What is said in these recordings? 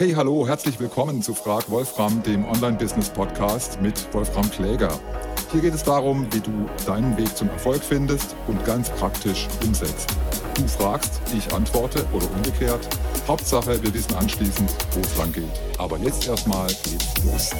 Hey, hallo, herzlich willkommen zu Frag Wolfram, dem Online-Business-Podcast mit Wolfram Kläger. Hier geht es darum, wie du deinen Weg zum Erfolg findest und ganz praktisch umsetzt. Du fragst, ich antworte oder umgekehrt. Hauptsache, wir wissen anschließend, wo es lang geht. Aber jetzt erstmal geht's los.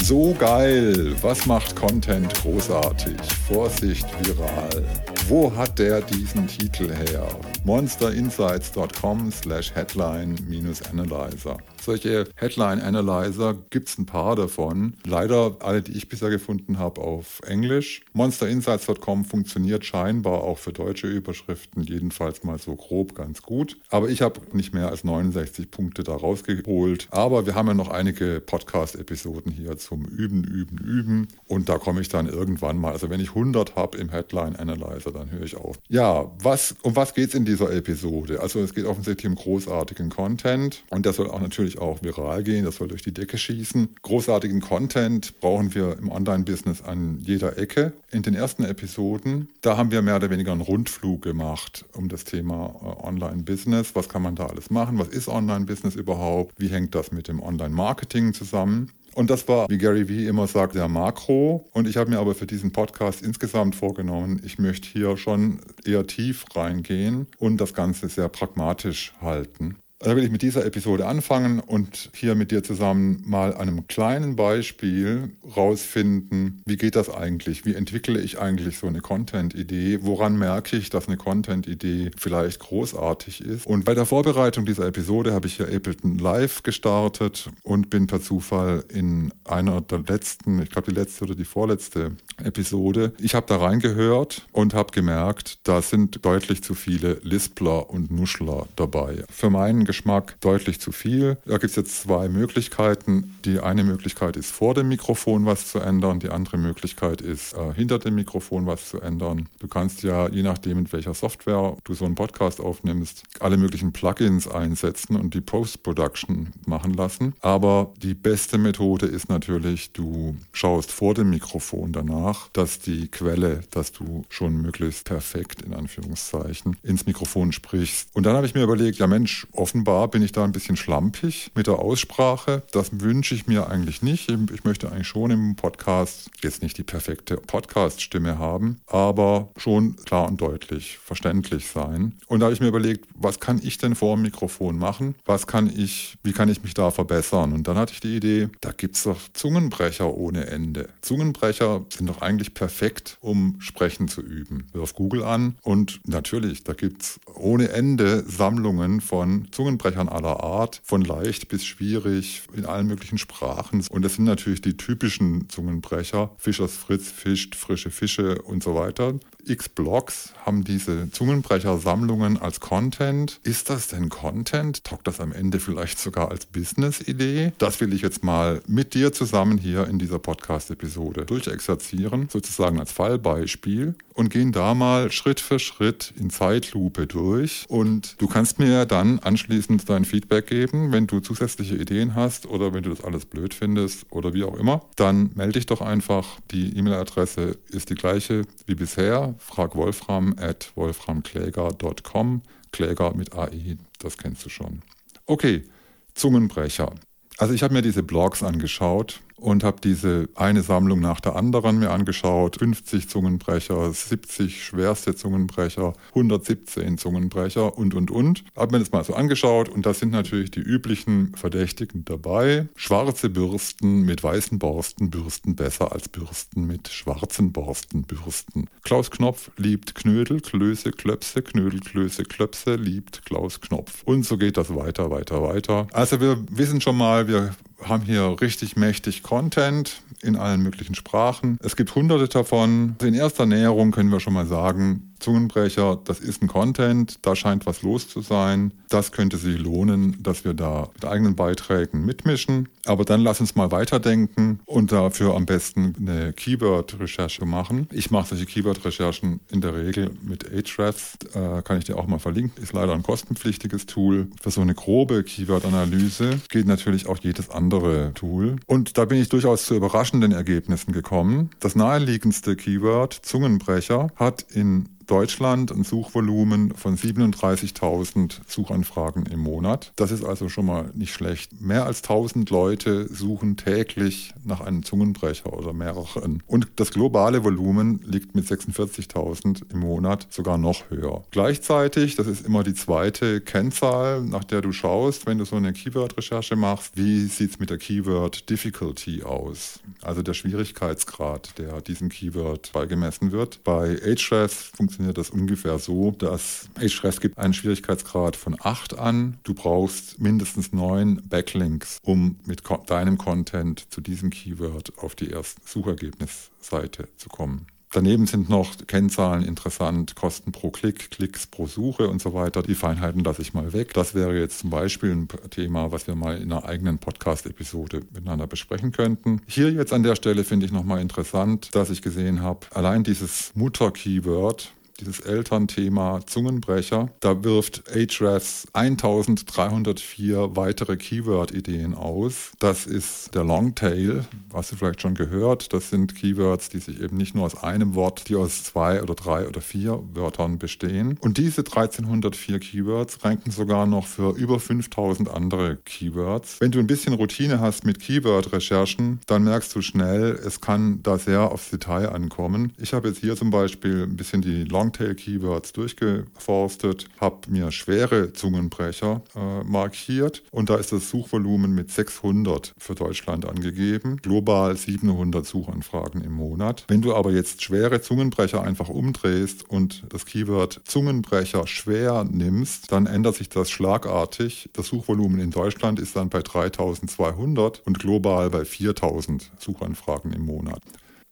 So geil! Was macht Content großartig? Vorsicht viral. Wo hat der diesen Titel her? monsterinsights.com slash headline-analyzer. Solche Headline Analyzer gibt es ein paar davon. Leider alle, die ich bisher gefunden habe, auf Englisch. Monsterinsights.com funktioniert scheinbar auch für deutsche Überschriften, jedenfalls mal so grob ganz gut. Aber ich habe nicht mehr als 69 Punkte da rausgeholt. Aber wir haben ja noch einige Podcast-Episoden hier zum Üben, Üben, Üben. Und da komme ich dann irgendwann mal, also wenn ich 100 habe im Headline Analyzer, dann höre ich auf. Ja, was, um was geht es in dieser Episode? Also es geht offensichtlich um großartigen Content und der soll auch natürlich auch viral gehen, das soll durch die Decke schießen. Großartigen Content brauchen wir im Online-Business an jeder Ecke. In den ersten Episoden, da haben wir mehr oder weniger einen Rundflug gemacht um das Thema äh, Online-Business. Was kann man da alles machen? Was ist Online-Business überhaupt? Wie hängt das mit dem Online-Marketing zusammen? Und das war, wie Gary Vee immer sagt, sehr makro. Und ich habe mir aber für diesen Podcast insgesamt vorgenommen, ich möchte hier schon eher tief reingehen und das Ganze sehr pragmatisch halten. Da will ich mit dieser Episode anfangen und hier mit dir zusammen mal einem kleinen Beispiel rausfinden, wie geht das eigentlich? Wie entwickle ich eigentlich so eine Content-Idee? Woran merke ich, dass eine Content-Idee vielleicht großartig ist? Und bei der Vorbereitung dieser Episode habe ich hier Ableton Live gestartet und bin per Zufall in einer der letzten, ich glaube die letzte oder die vorletzte Episode, ich habe da reingehört und habe gemerkt, da sind deutlich zu viele Lispler und Nuschler dabei. Für meinen Geschmack deutlich zu viel. Da gibt es jetzt zwei Möglichkeiten. Die eine Möglichkeit ist vor dem Mikrofon was zu ändern, die andere Möglichkeit ist äh, hinter dem Mikrofon was zu ändern. Du kannst ja, je nachdem, mit welcher Software du so einen Podcast aufnimmst, alle möglichen Plugins einsetzen und die Post-Production machen lassen. Aber die beste Methode ist natürlich, du schaust vor dem Mikrofon danach, dass die Quelle, dass du schon möglichst perfekt in Anführungszeichen ins Mikrofon sprichst. Und dann habe ich mir überlegt, ja Mensch, offen offenbar bin ich da ein bisschen schlampig mit der Aussprache. Das wünsche ich mir eigentlich nicht. Ich möchte eigentlich schon im Podcast jetzt nicht die perfekte Podcast-Stimme haben, aber schon klar und deutlich verständlich sein. Und da habe ich mir überlegt, was kann ich denn vor dem Mikrofon machen? Was kann ich, wie kann ich mich da verbessern? Und dann hatte ich die Idee, da gibt es doch Zungenbrecher ohne Ende. Zungenbrecher sind doch eigentlich perfekt, um Sprechen zu üben. Wirf Google an und natürlich, da gibt es ohne Ende Sammlungen von Zungenbrechern. Aller Art, von leicht bis schwierig, in allen möglichen Sprachen. Und das sind natürlich die typischen Zungenbrecher. Fischers Fritz fischt frische Fische und so weiter. X-Blogs haben diese Zungenbrecher-Sammlungen als Content. Ist das denn Content? Taugt das am Ende vielleicht sogar als Business-Idee? Das will ich jetzt mal mit dir zusammen hier in dieser Podcast-Episode durchexerzieren, sozusagen als Fallbeispiel und gehen da mal Schritt für Schritt in Zeitlupe durch. Und du kannst mir dann anschließend dein Feedback geben, wenn du zusätzliche Ideen hast oder wenn du das alles blöd findest oder wie auch immer. Dann melde dich doch einfach. Die E-Mail-Adresse ist die gleiche wie bisher frag Wolfram at wolframkläger.com. Kläger mit AI, das kennst du schon. Okay, Zungenbrecher. Also ich habe mir diese Blogs angeschaut und habe diese eine Sammlung nach der anderen mir angeschaut. 50 Zungenbrecher, 70 schwerste Zungenbrecher, 117 Zungenbrecher und, und, und. Habe mir das mal so angeschaut und da sind natürlich die üblichen Verdächtigen dabei. Schwarze Bürsten mit weißen Borsten bürsten besser als Bürsten mit schwarzen Borsten bürsten. Klaus Knopf liebt Knödel, Klöße, Klöpse, Knödel, Klöße, Klöpse liebt Klaus Knopf. Und so geht das weiter, weiter, weiter. Also wir wissen schon mal, wir haben hier richtig mächtig Content in allen möglichen Sprachen. Es gibt hunderte davon. In erster Näherung können wir schon mal sagen, Zungenbrecher, das ist ein Content, da scheint was los zu sein. Das könnte sich lohnen, dass wir da mit eigenen Beiträgen mitmischen. Aber dann lass uns mal weiterdenken und dafür am besten eine Keyword-Recherche machen. Ich mache solche Keyword-Recherchen in der Regel mit Ahrefs. Äh, kann ich dir auch mal verlinken. Ist leider ein kostenpflichtiges Tool. Für so eine grobe Keyword-Analyse geht natürlich auch jedes andere Tool. Und da bin ich durchaus zu überraschenden Ergebnissen gekommen. Das naheliegendste Keyword, Zungenbrecher, hat in Deutschland ein Suchvolumen von 37.000 Suchanfragen im Monat. Das ist also schon mal nicht schlecht. Mehr als 1000 Leute suchen täglich nach einem Zungenbrecher oder mehreren. Und das globale Volumen liegt mit 46.000 im Monat sogar noch höher. Gleichzeitig, das ist immer die zweite Kennzahl, nach der du schaust, wenn du so eine Keyword-Recherche machst, wie sieht es mit der Keyword Difficulty aus? Also der Schwierigkeitsgrad, der diesem Keyword beigemessen wird. Bei Ahrefs funktioniert das ungefähr so, dass Ahrefs gibt einen Schwierigkeitsgrad von 8 an. Du brauchst mindestens 9 Backlinks, um mit deinem Content zu diesem Keyword auf die erste Suchergebnisseite zu kommen. Daneben sind noch Kennzahlen interessant, Kosten pro Klick, Klicks pro Suche und so weiter. Die Feinheiten lasse ich mal weg. Das wäre jetzt zum Beispiel ein Thema, was wir mal in einer eigenen Podcast-Episode miteinander besprechen könnten. Hier jetzt an der Stelle finde ich nochmal interessant, dass ich gesehen habe, allein dieses Mutter-Keyword, dieses Elternthema Zungenbrecher. Da wirft Ahrefs 1304 weitere Keyword-Ideen aus. Das ist der Longtail, hast du vielleicht schon gehört. Das sind Keywords, die sich eben nicht nur aus einem Wort, die aus zwei oder drei oder vier Wörtern bestehen. Und diese 1304 Keywords ranken sogar noch für über 5000 andere Keywords. Wenn du ein bisschen Routine hast mit Keyword-Recherchen, dann merkst du schnell, es kann da sehr aufs Detail ankommen. Ich habe jetzt hier zum Beispiel ein bisschen die Long Longtail-Keywords durchgeforstet, habe mir schwere Zungenbrecher äh, markiert und da ist das Suchvolumen mit 600 für Deutschland angegeben, global 700 Suchanfragen im Monat. Wenn du aber jetzt schwere Zungenbrecher einfach umdrehst und das Keyword Zungenbrecher schwer nimmst, dann ändert sich das schlagartig. Das Suchvolumen in Deutschland ist dann bei 3200 und global bei 4000 Suchanfragen im Monat.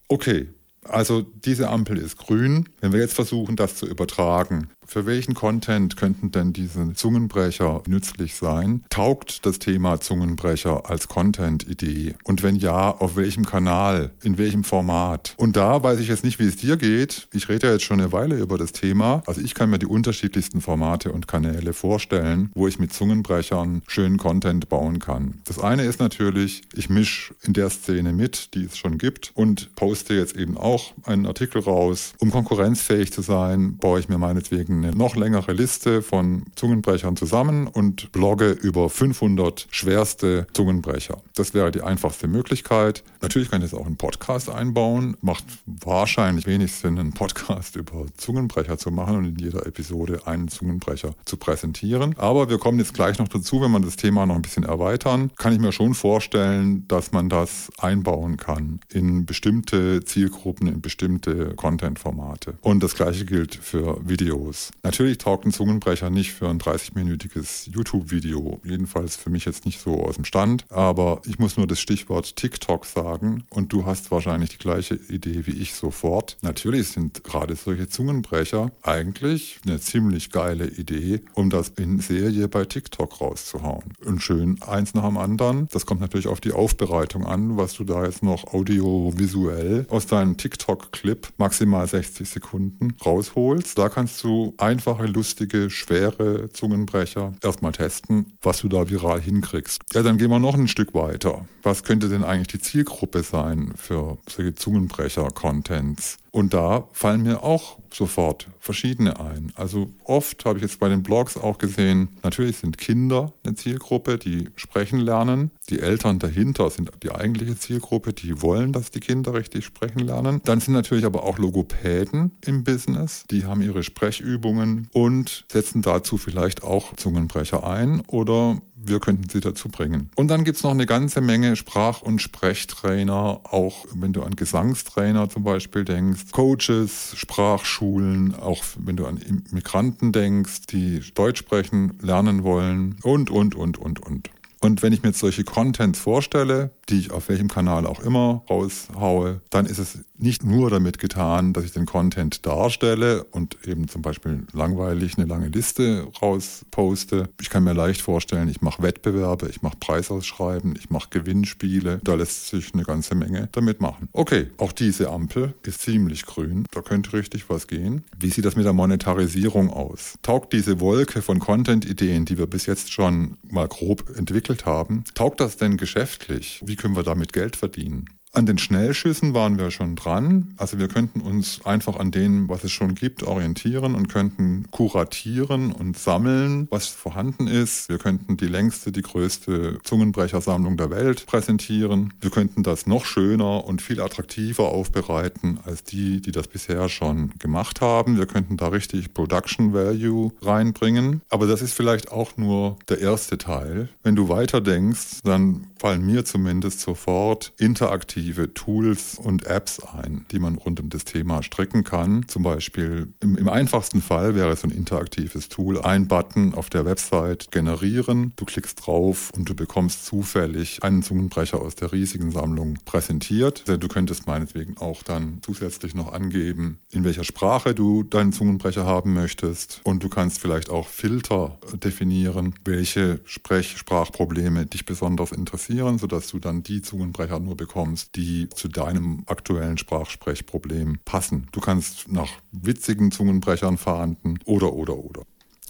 Okay, also diese Ampel ist grün. Wenn wir jetzt versuchen, das zu übertragen für welchen Content könnten denn diese Zungenbrecher nützlich sein? Taugt das Thema Zungenbrecher als Content-Idee? Und wenn ja, auf welchem Kanal? In welchem Format? Und da weiß ich jetzt nicht, wie es dir geht. Ich rede ja jetzt schon eine Weile über das Thema. Also ich kann mir die unterschiedlichsten Formate und Kanäle vorstellen, wo ich mit Zungenbrechern schönen Content bauen kann. Das eine ist natürlich, ich mische in der Szene mit, die es schon gibt und poste jetzt eben auch einen Artikel raus. Um konkurrenzfähig zu sein, baue ich mir meinetwegen eine noch längere Liste von Zungenbrechern zusammen und blogge über 500 schwerste Zungenbrecher. Das wäre die einfachste Möglichkeit. Natürlich kann ich jetzt auch einen Podcast einbauen. Macht wahrscheinlich wenig Sinn, einen Podcast über Zungenbrecher zu machen und in jeder Episode einen Zungenbrecher zu präsentieren. Aber wir kommen jetzt gleich noch dazu, wenn man das Thema noch ein bisschen erweitern, kann ich mir schon vorstellen, dass man das einbauen kann in bestimmte Zielgruppen, in bestimmte Content-Formate. Und das gleiche gilt für Videos. Natürlich taugt ein Zungenbrecher nicht für ein 30-minütiges YouTube-Video. Jedenfalls für mich jetzt nicht so aus dem Stand. Aber ich muss nur das Stichwort TikTok sagen und du hast wahrscheinlich die gleiche Idee wie ich sofort. Natürlich sind gerade solche Zungenbrecher eigentlich eine ziemlich geile Idee, um das in Serie bei TikTok rauszuhauen. Und schön eins nach dem anderen. Das kommt natürlich auf die Aufbereitung an, was du da jetzt noch audiovisuell aus deinem TikTok-Clip maximal 60 Sekunden rausholst. Da kannst du einfache, lustige, schwere Zungenbrecher erstmal testen, was du da viral hinkriegst. Ja, dann gehen wir noch ein Stück weiter. Was könnte denn eigentlich die Zielgruppe sein für solche Zungenbrecher-Contents? Und da fallen mir auch sofort verschiedene ein. Also oft habe ich jetzt bei den Blogs auch gesehen, natürlich sind Kinder eine Zielgruppe, die sprechen lernen. Die Eltern dahinter sind die eigentliche Zielgruppe, die wollen, dass die Kinder richtig sprechen lernen. Dann sind natürlich aber auch Logopäden im Business, die haben ihre Sprechübungen und setzen dazu vielleicht auch Zungenbrecher ein oder wir könnten sie dazu bringen. Und dann gibt es noch eine ganze Menge Sprach- und Sprechtrainer, auch wenn du an Gesangstrainer zum Beispiel denkst, Coaches, Sprachschulen, auch wenn du an Migranten denkst, die Deutsch sprechen, lernen wollen und, und, und, und, und. Und wenn ich mir jetzt solche Contents vorstelle, die ich auf welchem Kanal auch immer raushaue, dann ist es nicht nur damit getan, dass ich den Content darstelle und eben zum Beispiel langweilig eine lange Liste rausposte. Ich kann mir leicht vorstellen, ich mache Wettbewerbe, ich mache Preisausschreiben, ich mache Gewinnspiele. Da lässt sich eine ganze Menge damit machen. Okay, auch diese Ampel ist ziemlich grün. Da könnte richtig was gehen. Wie sieht das mit der Monetarisierung aus? Taugt diese Wolke von Content-Ideen, die wir bis jetzt schon mal grob entwickelt haben, taugt das denn geschäftlich? Wie können wir damit Geld verdienen? An den Schnellschüssen waren wir schon dran. Also wir könnten uns einfach an dem, was es schon gibt, orientieren und könnten kuratieren und sammeln, was vorhanden ist. Wir könnten die längste, die größte Zungenbrechersammlung der Welt präsentieren. Wir könnten das noch schöner und viel attraktiver aufbereiten als die, die das bisher schon gemacht haben. Wir könnten da richtig Production Value reinbringen. Aber das ist vielleicht auch nur der erste Teil. Wenn du weiter denkst, dann fallen mir zumindest sofort interaktive Tools und Apps ein, die man rund um das Thema stricken kann. Zum Beispiel im, im einfachsten Fall wäre so ein interaktives Tool, ein Button auf der Website generieren. Du klickst drauf und du bekommst zufällig einen Zungenbrecher aus der riesigen Sammlung präsentiert. Also du könntest meinetwegen auch dann zusätzlich noch angeben, in welcher Sprache du deinen Zungenbrecher haben möchtest. Und du kannst vielleicht auch Filter definieren, welche Sprech Sprachprobleme dich besonders interessieren sodass du dann die Zungenbrecher nur bekommst, die zu deinem aktuellen Sprachsprechproblem passen. Du kannst nach witzigen Zungenbrechern verhandeln oder, oder, oder.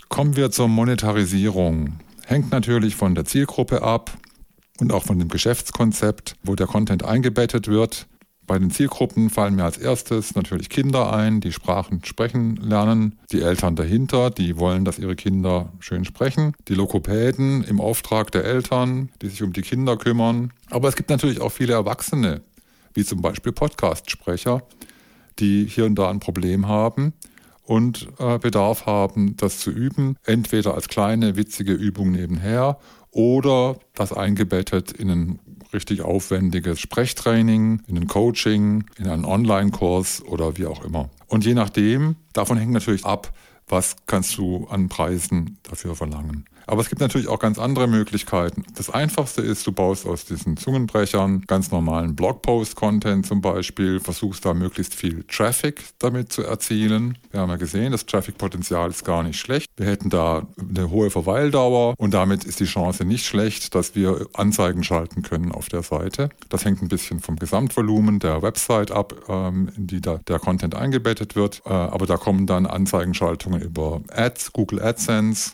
Kommen wir zur Monetarisierung. Hängt natürlich von der Zielgruppe ab und auch von dem Geschäftskonzept, wo der Content eingebettet wird. Bei den Zielgruppen fallen mir als erstes natürlich Kinder ein, die Sprachen sprechen lernen, die Eltern dahinter, die wollen, dass ihre Kinder schön sprechen, die Lokopäden im Auftrag der Eltern, die sich um die Kinder kümmern. Aber es gibt natürlich auch viele Erwachsene, wie zum Beispiel Podcast-Sprecher, die hier und da ein Problem haben und äh, Bedarf haben, das zu üben, entweder als kleine witzige Übung nebenher oder das eingebettet in ein richtig aufwendiges Sprechtraining, in ein Coaching, in einen Online-Kurs oder wie auch immer. Und je nachdem, davon hängt natürlich ab, was kannst du an Preisen dafür verlangen. Aber es gibt natürlich auch ganz andere Möglichkeiten. Das einfachste ist, du baust aus diesen Zungenbrechern ganz normalen Blogpost-Content zum Beispiel, versuchst da möglichst viel Traffic damit zu erzielen. Wir haben ja gesehen, das Traffic-Potenzial ist gar nicht schlecht. Wir hätten da eine hohe Verweildauer und damit ist die Chance nicht schlecht, dass wir Anzeigen schalten können auf der Seite. Das hängt ein bisschen vom Gesamtvolumen der Website ab, ähm, in die da der Content eingebettet wird. Äh, aber da kommen dann Anzeigenschaltungen über Ads, Google AdSense,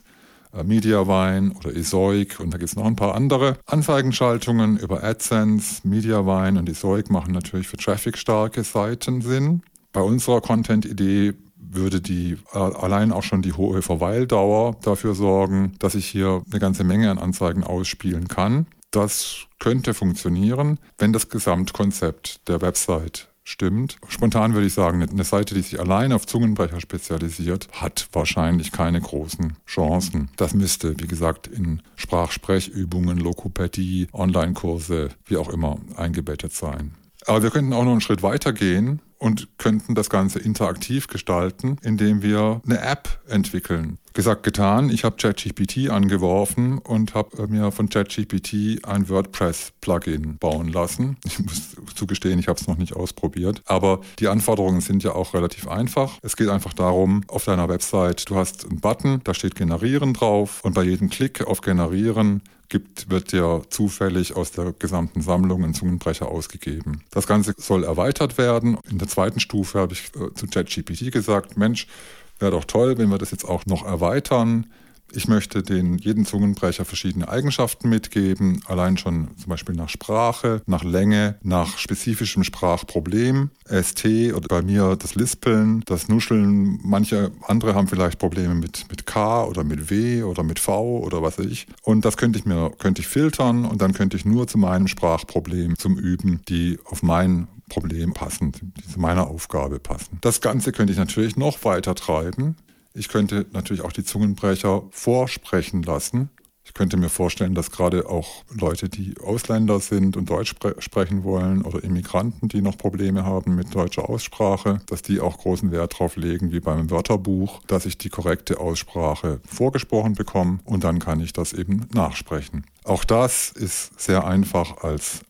Mediawine oder Esoic und da gibt es noch ein paar andere. Anzeigenschaltungen über AdSense, Mediawine und Esoic machen natürlich für traffic-starke Seiten Sinn. Bei unserer Content-Idee würde die äh, allein auch schon die hohe Verweildauer dafür sorgen, dass ich hier eine ganze Menge an Anzeigen ausspielen kann. Das könnte funktionieren, wenn das Gesamtkonzept der Website stimmt. Spontan würde ich sagen, eine Seite, die sich allein auf Zungenbrecher spezialisiert, hat wahrscheinlich keine großen Chancen. Das müsste, wie gesagt, in Sprachsprechübungen, Lokopädie, Online-Kurse, wie auch immer, eingebettet sein. Aber wir könnten auch noch einen Schritt weiter gehen und könnten das Ganze interaktiv gestalten, indem wir eine App entwickeln. Gesagt, getan, ich habe ChatGPT angeworfen und habe äh, mir von ChatGPT ein WordPress-Plugin bauen lassen. Ich muss zugestehen, ich habe es noch nicht ausprobiert, aber die Anforderungen sind ja auch relativ einfach. Es geht einfach darum, auf deiner Website, du hast einen Button, da steht Generieren drauf und bei jedem Klick auf Generieren gibt, wird ja zufällig aus der gesamten Sammlung ein Zungenbrecher ausgegeben. Das Ganze soll erweitert werden. In der zweiten Stufe habe ich äh, zu ChatGPT gesagt, Mensch, wäre doch toll, wenn wir das jetzt auch noch erweitern. Ich möchte den jeden Zungenbrecher verschiedene Eigenschaften mitgeben, allein schon zum Beispiel nach Sprache, nach Länge, nach spezifischem Sprachproblem, ST oder bei mir das Lispeln, das Nuscheln. Manche andere haben vielleicht Probleme mit, mit K oder mit W oder mit V oder was weiß ich. Und das könnte ich mir, könnte ich filtern und dann könnte ich nur zu meinem Sprachproblem zum Üben, die auf mein Problem passen, die zu meiner Aufgabe passen. Das Ganze könnte ich natürlich noch weiter treiben. Ich könnte natürlich auch die Zungenbrecher vorsprechen lassen. Ich könnte mir vorstellen, dass gerade auch Leute, die Ausländer sind und Deutsch spre sprechen wollen oder Immigranten, die noch Probleme haben mit deutscher Aussprache, dass die auch großen Wert darauf legen, wie beim Wörterbuch, dass ich die korrekte Aussprache vorgesprochen bekomme und dann kann ich das eben nachsprechen. Auch das ist sehr einfach als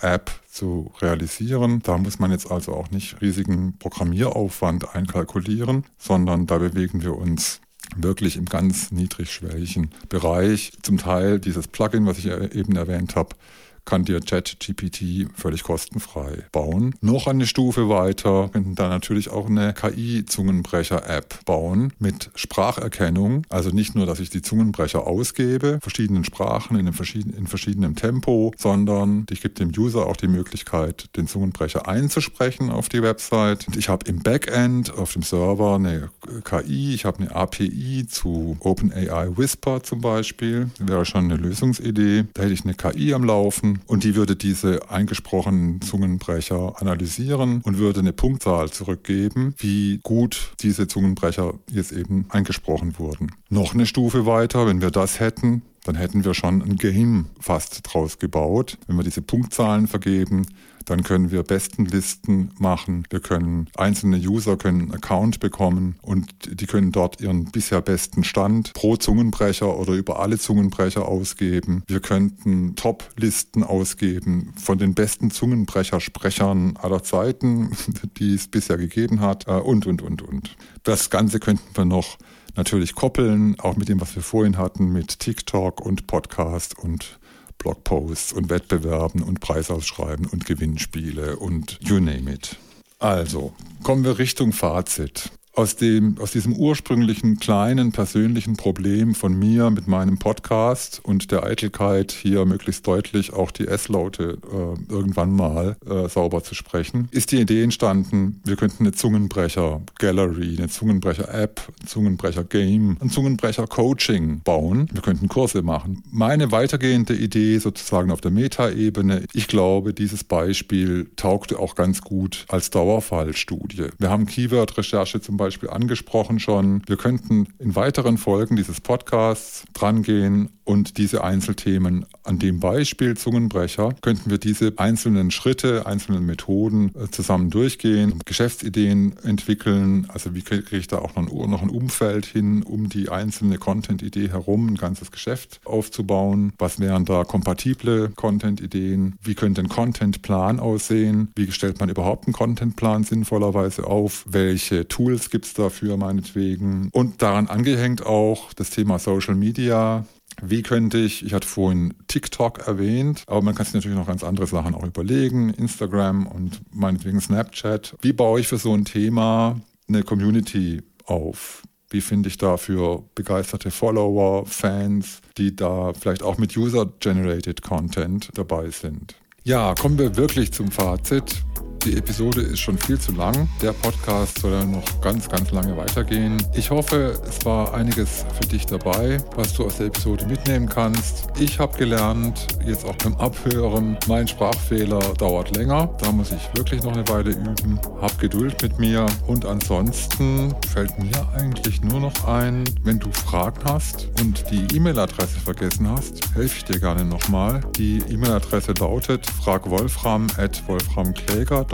äh, App zu realisieren. Da muss man jetzt also auch nicht riesigen Programmieraufwand einkalkulieren, sondern da bewegen wir uns wirklich im ganz niedrigschwelligen Bereich. Zum Teil dieses Plugin, was ich eben erwähnt habe, kann dir ChatGPT völlig kostenfrei bauen. Noch eine Stufe weiter könnten da natürlich auch eine KI-Zungenbrecher-App bauen mit Spracherkennung. Also nicht nur, dass ich die Zungenbrecher ausgebe, verschiedenen Sprachen in, verschiedenen, in verschiedenem Tempo, sondern ich gebe dem User auch die Möglichkeit, den Zungenbrecher einzusprechen auf die Website. Ich habe im Backend auf dem Server eine KI, ich habe eine API zu OpenAI Whisper zum Beispiel. Das wäre schon eine Lösungsidee. Da hätte ich eine KI am Laufen und die würde diese eingesprochenen Zungenbrecher analysieren und würde eine Punktzahl zurückgeben, wie gut diese Zungenbrecher jetzt eben eingesprochen wurden. Noch eine Stufe weiter, wenn wir das hätten, dann hätten wir schon ein Game fast draus gebaut. Wenn wir diese Punktzahlen vergeben, dann können wir Bestenlisten machen. Wir können einzelne User können einen Account bekommen und die können dort ihren bisher besten Stand pro Zungenbrecher oder über alle Zungenbrecher ausgeben. Wir könnten Top-Listen ausgeben von den besten Zungenbrechersprechern aller Zeiten, die es bisher gegeben hat äh, und, und, und, und. Das Ganze könnten wir noch natürlich koppeln, auch mit dem, was wir vorhin hatten, mit TikTok und Podcast und Blogposts und Wettbewerben und Preisausschreiben und Gewinnspiele und you name it. Also, kommen wir Richtung Fazit aus, dem, aus diesem ursprünglichen kleinen persönlichen Problem von mir mit meinem Podcast und der Eitelkeit, hier möglichst deutlich auch die S-Laute äh, irgendwann mal äh, sauber zu sprechen, ist die Idee entstanden, wir könnten eine Zungenbrecher-Gallery, eine Zungenbrecher-App, ein Zungenbrecher-Game, ein Zungenbrecher-Coaching bauen. Wir könnten Kurse machen. Meine weitergehende Idee sozusagen auf der Meta-Ebene, ich glaube, dieses Beispiel taugte auch ganz gut als Dauerfallstudie. Wir haben Keyword-Recherche zum Beispiel Beispiel angesprochen schon. Wir könnten in weiteren Folgen dieses Podcasts drangehen und diese Einzelthemen an dem Beispiel Zungenbrecher könnten wir diese einzelnen Schritte, einzelnen Methoden äh, zusammen durchgehen, Geschäftsideen entwickeln. Also wie kriege ich da auch noch ein Umfeld hin, um die einzelne Content-Idee herum ein ganzes Geschäft aufzubauen? Was wären da kompatible Content-Ideen? Wie könnte ein Content-Plan aussehen? Wie stellt man überhaupt einen Content-Plan sinnvollerweise auf? Welche Tools gibt es dafür meinetwegen? Und daran angehängt auch das Thema Social Media. Wie könnte ich, ich hatte vorhin TikTok erwähnt, aber man kann sich natürlich noch ganz andere Sachen auch überlegen, Instagram und meinetwegen Snapchat. Wie baue ich für so ein Thema eine Community auf? Wie finde ich dafür begeisterte Follower, Fans, die da vielleicht auch mit User-Generated Content dabei sind? Ja, kommen wir wirklich zum Fazit. Die Episode ist schon viel zu lang. Der Podcast soll dann noch ganz, ganz lange weitergehen. Ich hoffe, es war einiges für dich dabei, was du aus der Episode mitnehmen kannst. Ich habe gelernt, jetzt auch beim Abhören, mein Sprachfehler dauert länger. Da muss ich wirklich noch eine Weile üben. Hab Geduld mit mir. Und ansonsten fällt mir eigentlich nur noch ein, wenn du Fragen hast und die E-Mail-Adresse vergessen hast, helfe ich dir gerne nochmal. Die E-Mail-Adresse lautet fragwolfram.wolframkläger.com,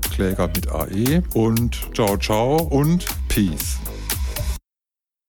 Kläger mit AE und ciao ciao und Peace.